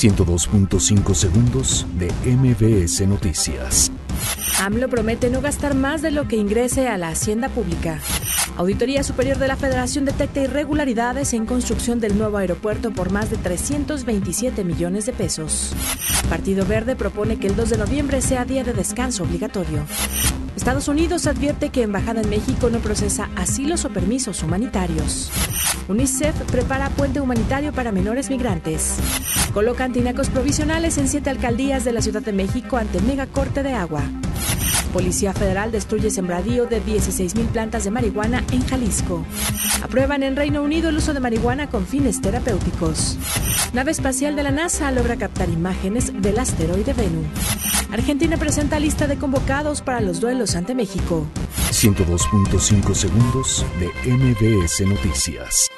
102.5 segundos de MBS Noticias. AMLO promete no gastar más de lo que ingrese a la hacienda pública. Auditoría Superior de la Federación detecta irregularidades en construcción del nuevo aeropuerto por más de 327 millones de pesos. Partido Verde propone que el 2 de noviembre sea día de descanso obligatorio. Estados Unidos advierte que Embajada en México no procesa asilos o permisos humanitarios. UNICEF prepara puente humanitario para menores migrantes. Colocan tinacos provisionales en siete alcaldías de la Ciudad de México ante mega corte de agua. Policía Federal destruye sembradío de 16.000 plantas de marihuana en Jalisco. Aprueban en Reino Unido el uso de marihuana con fines terapéuticos. Nave espacial de la NASA logra captar imágenes del asteroide Venus. Argentina presenta lista de convocados para los duelos ante México. 102.5 segundos de MBS Noticias.